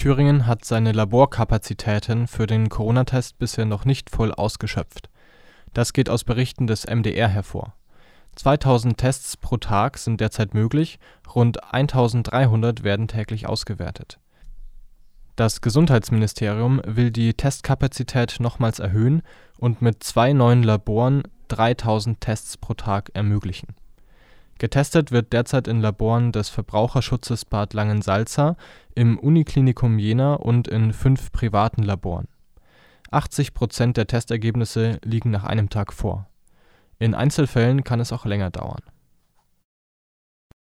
Thüringen hat seine Laborkapazitäten für den Corona-Test bisher noch nicht voll ausgeschöpft. Das geht aus Berichten des MDR hervor. 2000 Tests pro Tag sind derzeit möglich, rund 1300 werden täglich ausgewertet. Das Gesundheitsministerium will die Testkapazität nochmals erhöhen und mit zwei neuen Laboren 3000 Tests pro Tag ermöglichen. Getestet wird derzeit in Laboren des Verbraucherschutzes Bad Langensalza, im Uniklinikum Jena und in fünf privaten Laboren. 80 Prozent der Testergebnisse liegen nach einem Tag vor. In Einzelfällen kann es auch länger dauern